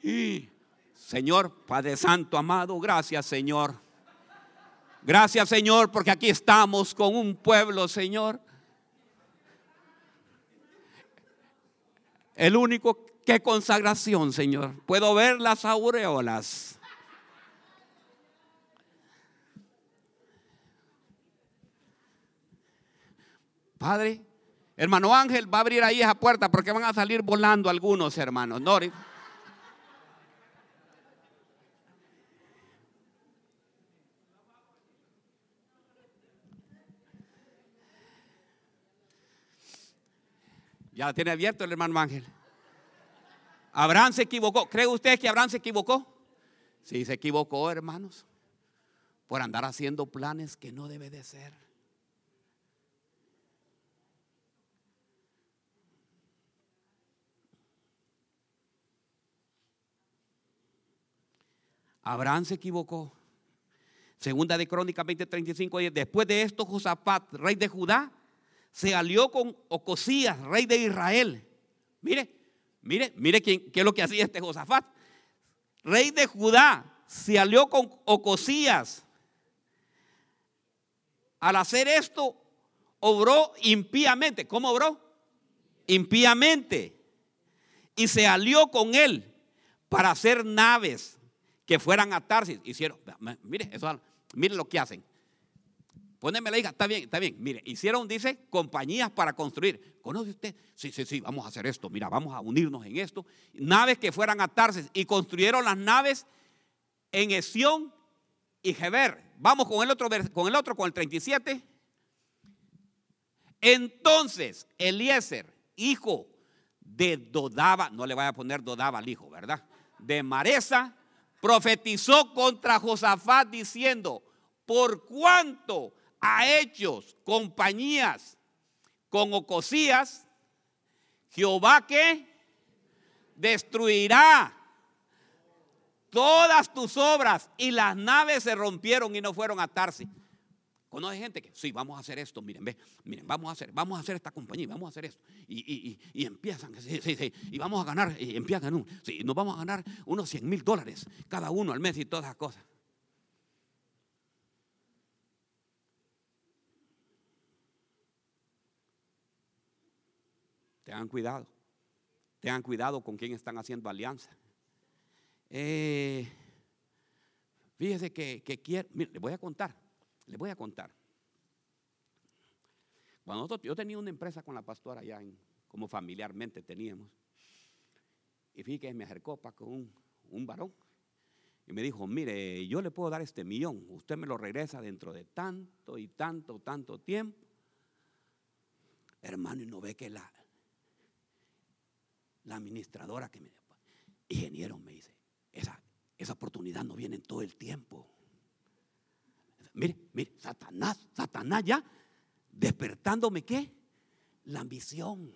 Y, Señor, Padre Santo, amado, gracias Señor. Gracias Señor, porque aquí estamos con un pueblo, Señor. El único que consagración, Señor. Puedo ver las aureolas Padre, hermano Ángel va a abrir ahí esa puerta porque van a salir volando algunos hermanos. No, Ya tiene abierto el hermano Ángel. Abraham se equivocó. ¿Cree usted que Abraham se equivocó? Sí, se equivocó, hermanos. Por andar haciendo planes que no debe de ser. Abraham se equivocó. Segunda de Crónica 20:35 después de esto Josafat, rey de Judá, se alió con Ocosías, rey de Israel. Mire, mire, mire quién, qué es lo que hacía este Josafat. Rey de Judá se alió con Ocosías. Al hacer esto, obró impíamente. ¿Cómo obró? Impíamente. Y se alió con él para hacer naves que fueran a Tarsis. Hicieron, mire, eso, mire lo que hacen. Póneme la hija, está bien, está bien. Mire, hicieron, dice, compañías para construir. ¿Conoce usted? Sí, sí, sí, vamos a hacer esto. Mira, vamos a unirnos en esto. Naves que fueran a Tarsis. Y construyeron las naves en Esión y Geber. Vamos con el otro, con el otro, con el 37. Entonces, Eliezer, hijo de Dodaba, no le vaya a poner Dodaba al hijo, ¿verdad? De Maresa, profetizó contra Josafat diciendo, por cuanto ha hecho compañías con Ocosías, Jehová que destruirá todas tus obras y las naves se rompieron y no fueron a Tarsis. Conoce gente que, sí, vamos a hacer esto, miren, ve, miren, vamos a hacer, vamos a hacer esta compañía, vamos a hacer esto. Y, empiezan, y vamos a ganar, y empiezan, un, sí, nos vamos a ganar unos 100 mil dólares cada uno al mes y todas esas cosas. Tengan cuidado, tengan cuidado con quién están haciendo alianza. Eh, fíjese que, que quiero, mire, le voy a contar. Les voy a contar. Cuando yo tenía una empresa con la pastora allá, como familiarmente teníamos. Y fíjate que me acercó para con un, un varón. Y me dijo, mire, yo le puedo dar este millón. Usted me lo regresa dentro de tanto y tanto, tanto tiempo. Hermano, y no ve que la, la administradora que me... Ingeniero me dice, esa, esa oportunidad no viene en todo el tiempo. Mire, mire, Satanás, Satanás ya despertándome qué? La ambición.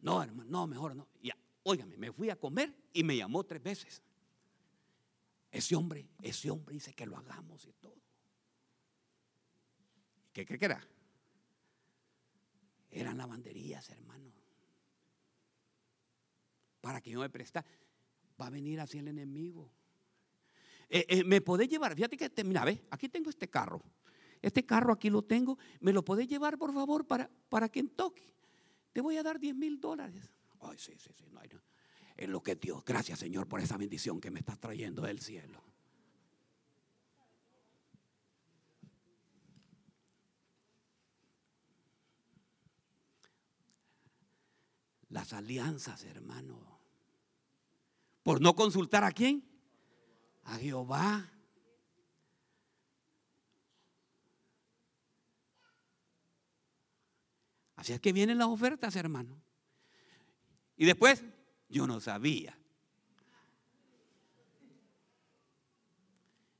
No, hermano, no, mejor no. Ya, óigame, me fui a comer y me llamó tres veces. Ese hombre, ese hombre dice que lo hagamos y todo. ¿Qué cree que era? Eran lavanderías, hermano. Para que yo me prestara. Va a venir así el enemigo. Eh, eh, ¿Me podés llevar? Fíjate que, mira, ve, aquí tengo este carro. Este carro aquí lo tengo. ¿Me lo podés llevar, por favor, para, para Kentucky? Te voy a dar 10 mil dólares. Ay, sí, sí, sí. No hay, no. Es lo que Dios. Gracias, Señor, por esa bendición que me estás trayendo del cielo. Las alianzas, hermano. Por no consultar a quién? A Jehová. Así es que vienen las ofertas, hermano. Y después, yo no sabía.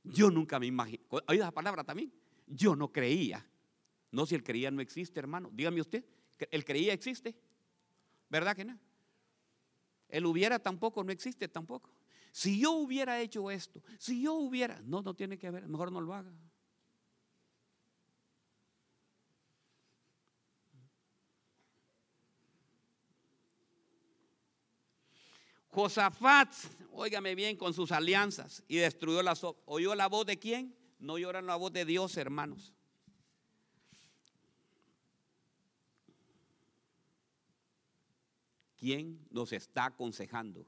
Yo nunca me imaginé. ¿Oído esa palabra también? Yo no creía. No, si el creía no existe, hermano. Dígame usted, ¿el creía existe? ¿Verdad que no? El hubiera tampoco, no existe tampoco. Si yo hubiera hecho esto, si yo hubiera, no, no tiene que ver, mejor no lo haga. Josafat, óigame bien, con sus alianzas y destruyó las. ¿Oyó la voz de quién? No oyeron la voz de Dios, hermanos. ¿Quién nos está aconsejando?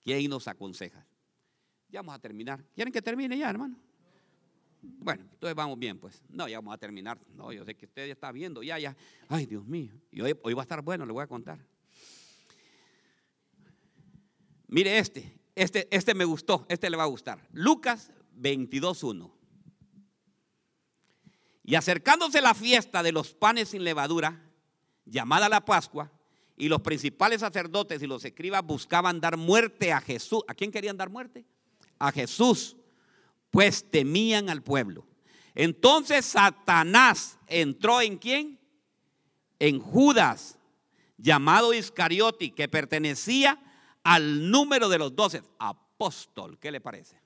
¿Quién nos aconseja? Ya vamos a terminar. ¿Quieren que termine ya, hermano? Bueno, entonces vamos bien, pues. No, ya vamos a terminar. No, yo sé que usted ya está viendo, ya, ya. Ay, Dios mío. Y hoy, hoy va a estar bueno, le voy a contar. Mire este, este, este me gustó, este le va a gustar. Lucas 22.1. Y acercándose la fiesta de los panes sin levadura, llamada la Pascua, y los principales sacerdotes y los escribas buscaban dar muerte a Jesús. ¿A quién querían dar muerte? A Jesús, pues temían al pueblo. Entonces Satanás entró en quién? En Judas, llamado Iscariote, que pertenecía al número de los doce, apóstol, ¿qué le parece?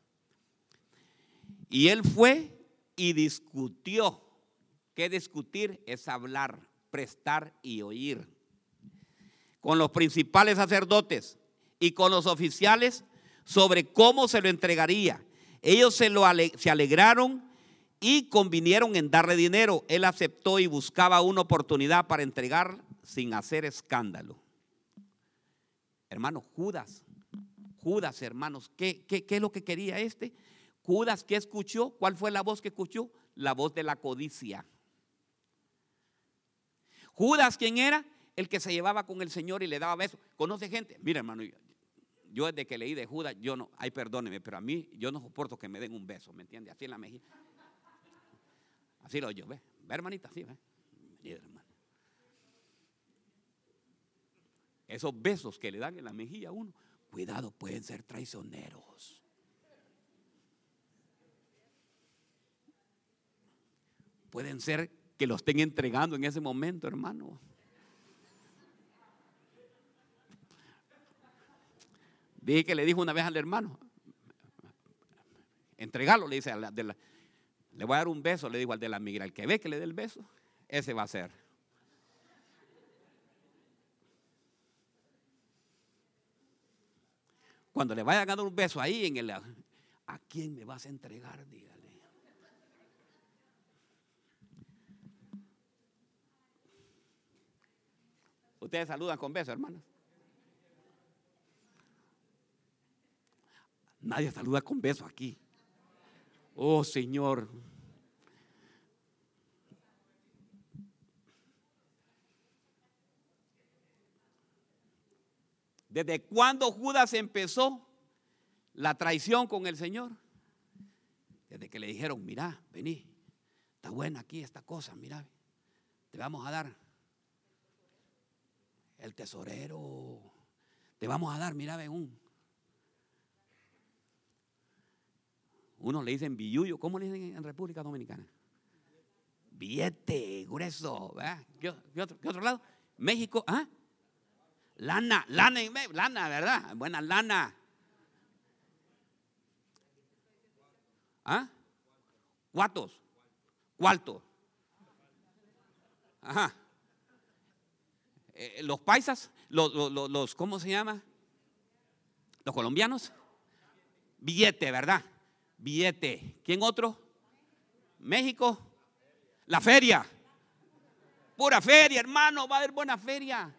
Y él fue y discutió. ¿Qué discutir? Es hablar, prestar y oír. Con los principales sacerdotes y con los oficiales sobre cómo se lo entregaría. Ellos se, lo se alegraron y convinieron en darle dinero. Él aceptó y buscaba una oportunidad para entregar sin hacer escándalo. Hermanos, Judas, Judas, hermanos, ¿qué, qué, es lo que quería este? Judas, ¿qué escuchó? ¿Cuál fue la voz que escuchó? La voz de la codicia. Judas, ¿quién era? El que se llevaba con el Señor y le daba besos. ¿Conoce gente? Mira, hermano, yo desde que leí de Judas, yo no, ay, perdóneme, pero a mí yo no soporto que me den un beso, ¿me entiende? Así en la mejilla. Así lo yo, ve, ve hermanita, así, ve. hermano. Esos besos que le dan en la mejilla a uno, cuidado, pueden ser traicioneros. Pueden ser que lo estén entregando en ese momento, hermano. Dije que le dijo una vez al hermano, entregarlo, le dice, la, le voy a dar un beso, le digo al de la migra, el que ve que le dé el beso, ese va a ser. Cuando le vayan a dar un beso ahí en el... ¿A quién me vas a entregar? Dígale. Ustedes saludan con beso, hermanos. Nadie saluda con beso aquí. Oh Señor. ¿Desde cuándo Judas empezó la traición con el Señor? Desde que le dijeron, mira, vení, está buena aquí esta cosa, mira, te vamos a dar el tesorero, te vamos a dar, mira, ven un. Unos le dicen billuyo. ¿Cómo le dicen en República Dominicana? Billete, grueso. ¿verdad? ¿Qué, otro, qué otro lado? México, ¿ah? Lana, lana, lana, ¿verdad? Buena lana. ¿Ah? ¿Cuartos? ¿Cuartos? Ajá. Eh, los paisas, los- los- los- ¿cómo se llama? Los colombianos. Billete, ¿verdad? Billete. ¿Quién otro? México. La feria. Pura feria, hermano. Va a haber buena feria.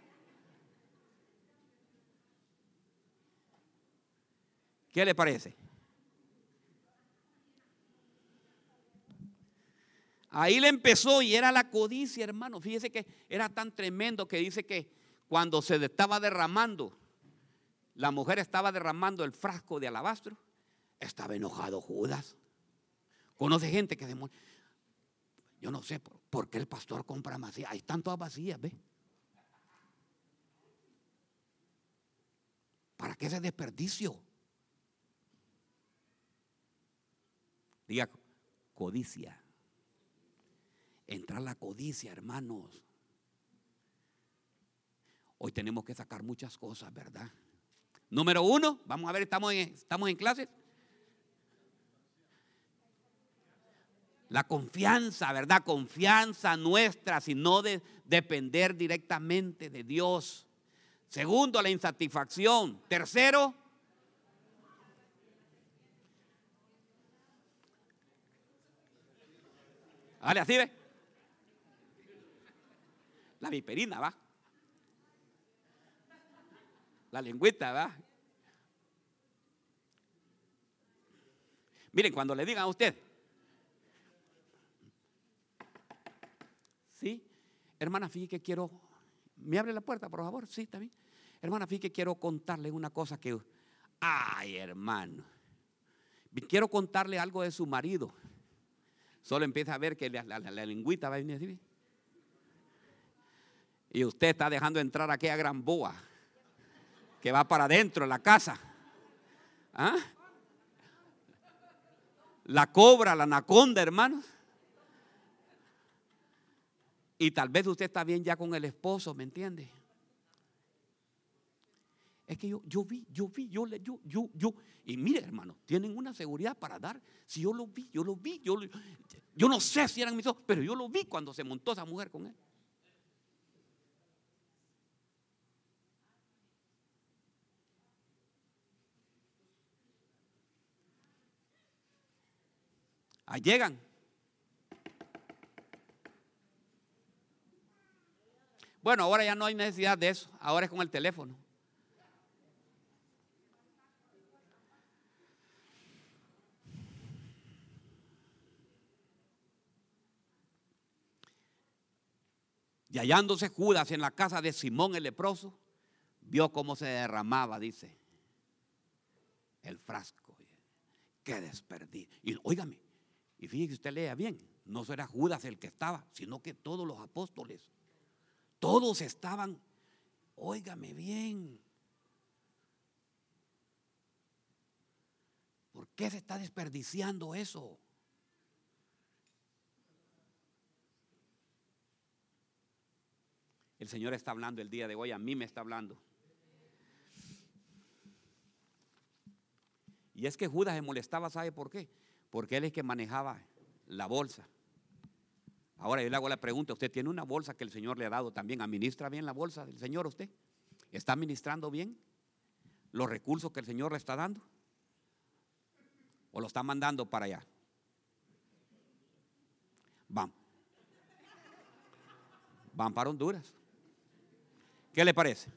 ¿Qué le parece? Ahí le empezó y era la codicia, hermano. Fíjese que era tan tremendo que dice que cuando se estaba derramando, la mujer estaba derramando el frasco de alabastro, estaba enojado Judas. Conoce gente que demora. Yo no sé por, qué el pastor compra más. Ahí están todas vacías, ¿ve? ¿Para qué ese desperdicio? Diga codicia. Entrar la codicia, hermanos. Hoy tenemos que sacar muchas cosas, ¿verdad? Número uno, vamos a ver, estamos en, estamos en clases. La confianza, ¿verdad? Confianza nuestra, sino de depender directamente de Dios. Segundo, la insatisfacción. Tercero, Vale, así ve. La viperina, va. La lengüita, va. Miren, cuando le digan a usted, sí, hermana, fíjate que quiero, me abre la puerta, por favor, sí, también. Hermana, fíjate que quiero contarle una cosa que, ay, hermano, quiero contarle algo de su marido. Solo empieza a ver que la, lengüita va a venir así. Y usted está dejando entrar aquella gran boa que va para adentro de la casa. ¿Ah? La cobra, la anaconda, hermanos. Y tal vez usted está bien ya con el esposo, ¿me entiende? Es que yo, yo vi, yo vi, yo le, yo, yo, yo. Y mire, hermano, tienen una seguridad para dar. Si yo lo vi, yo lo vi, yo, yo no sé si eran mis ojos, pero yo lo vi cuando se montó esa mujer con él. Ahí llegan. Bueno, ahora ya no hay necesidad de eso. Ahora es con el teléfono. Y hallándose Judas en la casa de Simón el leproso, vio cómo se derramaba, dice, el frasco. Qué desperdicio. Y óigame, y fíjese usted lea bien, no era Judas el que estaba, sino que todos los apóstoles, todos estaban, óigame bien. ¿Por qué se está desperdiciando eso? El Señor está hablando el día de hoy, a mí me está hablando. Y es que Judas se molestaba, ¿sabe por qué? Porque él es que manejaba la bolsa. Ahora yo le hago la pregunta, ¿usted tiene una bolsa que el Señor le ha dado también? ¿Administra bien la bolsa del Señor usted? ¿Está administrando bien los recursos que el Señor le está dando? ¿O lo está mandando para allá? Van. Van para Honduras. ¿Qué le parece?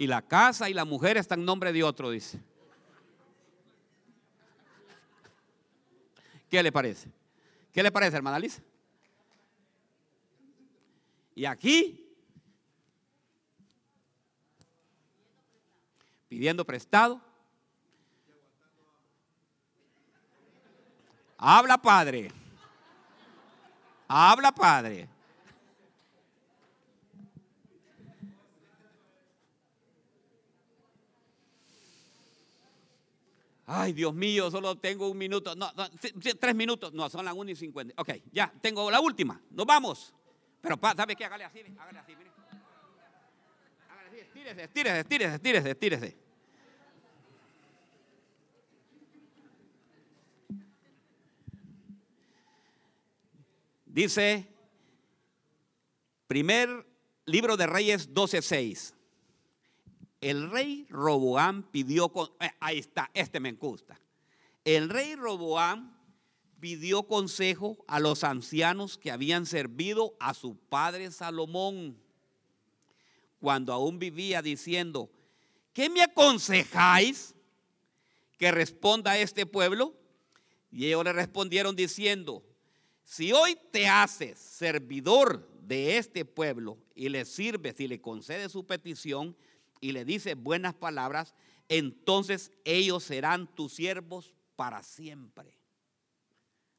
Y la casa y la mujer están en nombre de otro, dice. ¿Qué le parece? ¿Qué le parece, hermana Lisa? Y aquí, pidiendo prestado. Habla, Padre. Habla, Padre. Ay, Dios mío, solo tengo un minuto. No, tres minutos. No, son las 1 y 50. Ok, ya, tengo la última. Nos vamos. Pero, ¿sabe qué? Hágale así, hágale así, mire. Hágale así, estírese, estírese, estírese, estírese, estírese. Dice, primer libro de Reyes 12:6. El rey Roboam pidió, eh, ahí está, este me gusta. El rey Roboam pidió consejo a los ancianos que habían servido a su padre Salomón cuando aún vivía diciendo, ¿qué me aconsejáis que responda a este pueblo? Y ellos le respondieron diciendo, si hoy te haces servidor de este pueblo y le sirves y le concedes su petición y le dices buenas palabras, entonces ellos serán tus siervos para siempre.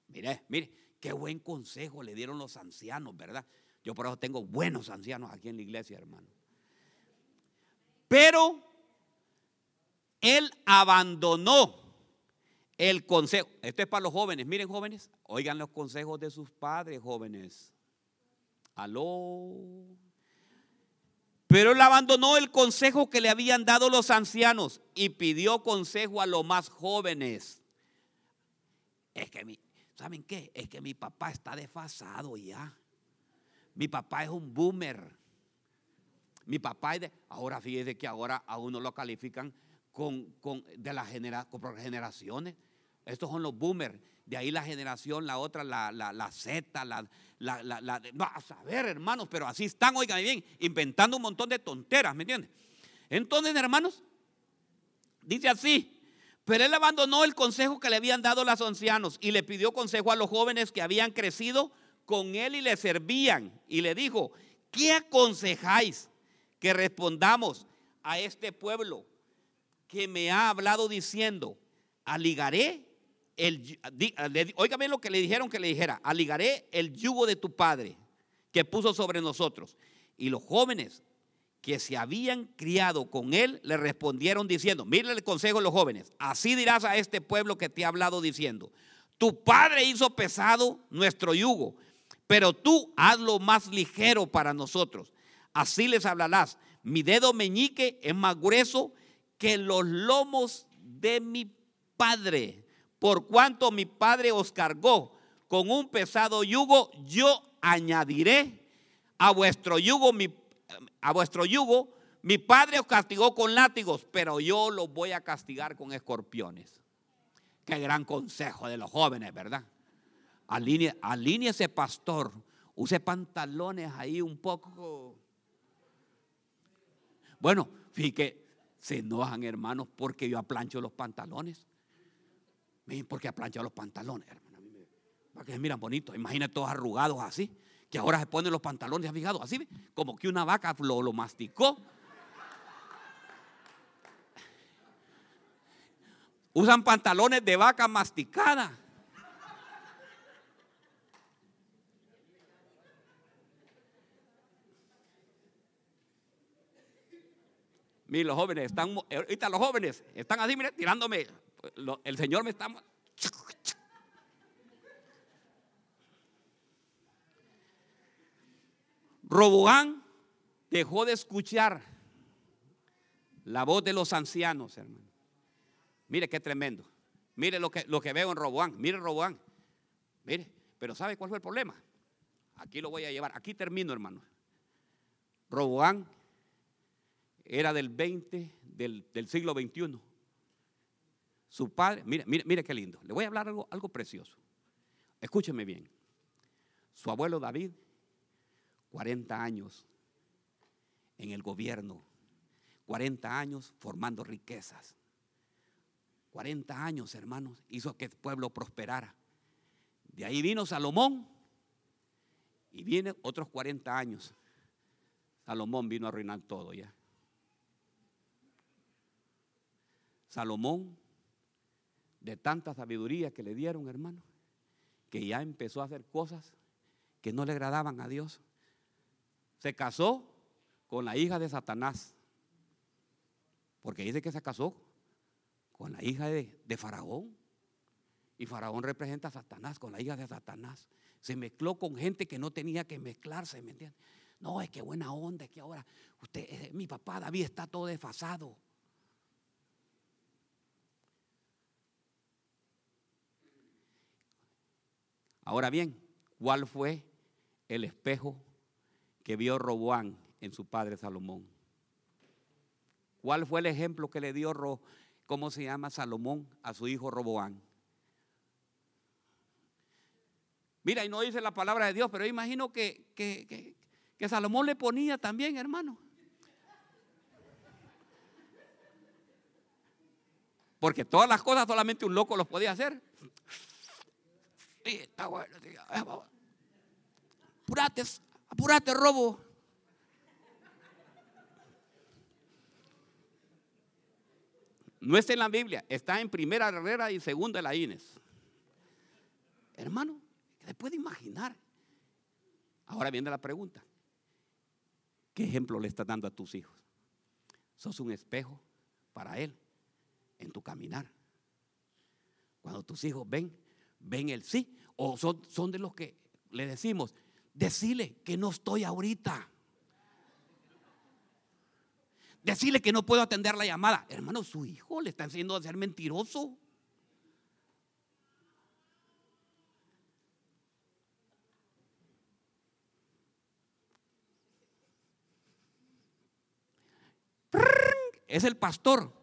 Mire, mire, qué buen consejo le dieron los ancianos, ¿verdad? Yo por eso tengo buenos ancianos aquí en la iglesia, hermano. Pero él abandonó el consejo. Esto es para los jóvenes. Miren, jóvenes, oigan los consejos de sus padres, jóvenes. Aló. Pero él abandonó el consejo que le habían dado los ancianos y pidió consejo a los más jóvenes. Es que mi, ¿saben qué? Es que mi papá está desfasado ya. Mi papá es un boomer. Mi papá es de, ahora fíjese que ahora a uno lo califican con, de las genera, generaciones. Estos son los boomers. De ahí la generación, la otra, la, la, la Z, la, la, la, a saber, hermanos, pero así están, oigan bien, inventando un montón de tonteras, ¿me entiendes? Entonces, hermanos, dice así, pero él abandonó el consejo que le habían dado los ancianos y le pidió consejo a los jóvenes que habían crecido con él y le servían. Y le dijo, ¿qué aconsejáis que respondamos a este pueblo que me ha hablado diciendo, aligaré el, oígame lo que le dijeron que le dijera, aligaré el yugo de tu padre que puso sobre nosotros. Y los jóvenes que se habían criado con él le respondieron diciendo, mire el consejo de los jóvenes, así dirás a este pueblo que te ha hablado diciendo, tu padre hizo pesado nuestro yugo, pero tú hazlo más ligero para nosotros. Así les hablarás, mi dedo meñique es más grueso que los lomos de mi padre. Por cuanto mi padre os cargó con un pesado yugo, yo añadiré a vuestro yugo mi, a vuestro yugo. Mi padre os castigó con látigos, pero yo los voy a castigar con escorpiones. Qué gran consejo de los jóvenes, ¿verdad? Alinee, ese pastor. Use pantalones ahí un poco. Bueno, fíjate, se enojan, hermanos, porque yo aplancho los pantalones. Porque aplancho los pantalones, hermano. Para que se miran bonitos. Imagina todos arrugados así. Que ahora se ponen los pantalones afigados así. Como que una vaca lo, lo masticó. Usan pantalones de vaca masticada. Miren, los jóvenes están, ahorita los jóvenes están así, mire, tirándome. El Señor me está. Roboán dejó de escuchar la voz de los ancianos, hermano. Mire qué tremendo. Mire lo que, lo que veo en Roboán. Mire Roboán. Mire, pero ¿sabe cuál fue el problema? Aquí lo voy a llevar. Aquí termino, hermano. Roboán era del 20 del, siglo XXI. Su padre, mire, mire, mire qué lindo. Le voy a hablar algo, algo precioso. Escúcheme bien. Su abuelo David, 40 años en el gobierno, 40 años formando riquezas. 40 años, hermanos, hizo que el pueblo prosperara. De ahí vino Salomón y viene otros 40 años. Salomón vino a arruinar todo ya. Salomón, de tanta sabiduría que le dieron, hermano, que ya empezó a hacer cosas que no le agradaban a Dios. Se casó con la hija de Satanás, porque dice que se casó con la hija de, Faraón. Y Faraón representa a Satanás, con la hija de Satanás. Se mezcló con gente que no tenía que mezclarse, ¿me entiendes? No, es que buena onda, es que ahora usted, eh, mi papá David está todo desfasado. Ahora bien, ¿cuál fue el espejo que vio Roboán en su padre Salomón? ¿Cuál fue el ejemplo que le dio, cómo se llama Salomón, a su hijo Roboán? Mira, y no dice la palabra de Dios, pero imagino que, que, que Salomón le ponía también, hermano. Porque todas las cosas solamente un loco los podía hacer. Apurate, apurate, robo. No está en la Biblia, está en primera Herrera y segunda de la Inés. Hermano, ¿se puede imaginar? Ahora viene la pregunta. ¿Qué ejemplo le estás dando a tus hijos? Sos un espejo para él en tu caminar. Cuando tus hijos ven, ven el sí, o son, son de los que le decimos, decile que no estoy ahorita. Decirle que no puedo atender la llamada. Hermano, su hijo le está enseñando a ser mentiroso. Es el pastor.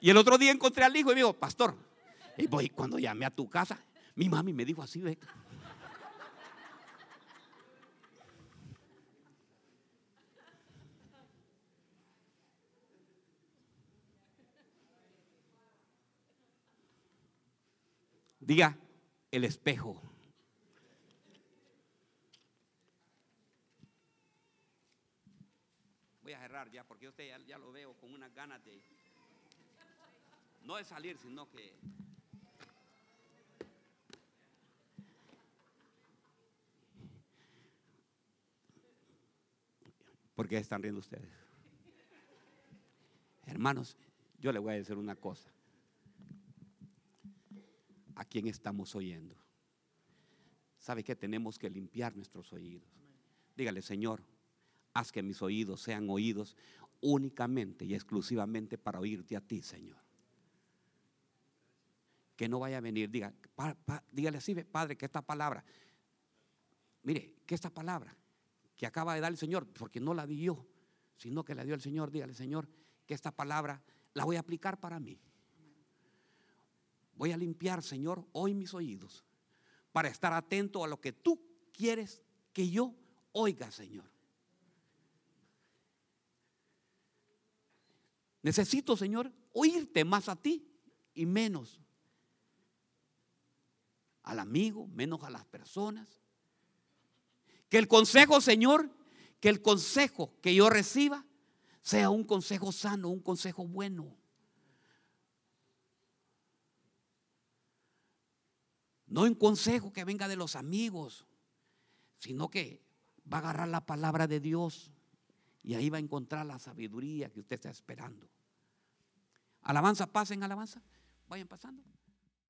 Y el otro día encontré al hijo y me dijo, pastor, y voy, cuando llamé a tu casa, mi mami me dijo así, ve. Diga, el espejo. Voy a cerrar ya, porque usted ya, ya lo veo con unas ganas de, no de salir, sino que ¿Por qué están riendo ustedes? Hermanos, yo le voy a decir una cosa. ¿A quién estamos oyendo? ¿Sabe que tenemos que limpiar nuestros oídos? Dígale, Señor, haz que mis oídos sean oídos únicamente y exclusivamente para oírte a ti, Señor. Que no vaya a venir, diga, dígale así, Padre, que esta palabra, mire, que esta palabra que acaba de dar el Señor, porque no la di yo, sino que la dio el Señor, dígale, Señor, que esta palabra la voy a aplicar para mí. Voy a limpiar, Señor, hoy mis oídos para estar atento a lo que tú quieres que yo oiga, Señor. Necesito, Señor, oírte más a ti y menos al amigo, menos a las personas. Que el consejo, Señor, que el consejo que yo reciba sea un consejo sano, un consejo bueno. No un consejo que venga de los amigos, sino que va a agarrar la palabra de Dios y ahí va a encontrar la sabiduría que usted está esperando. Alabanza, pasen alabanza. Vayan pasando.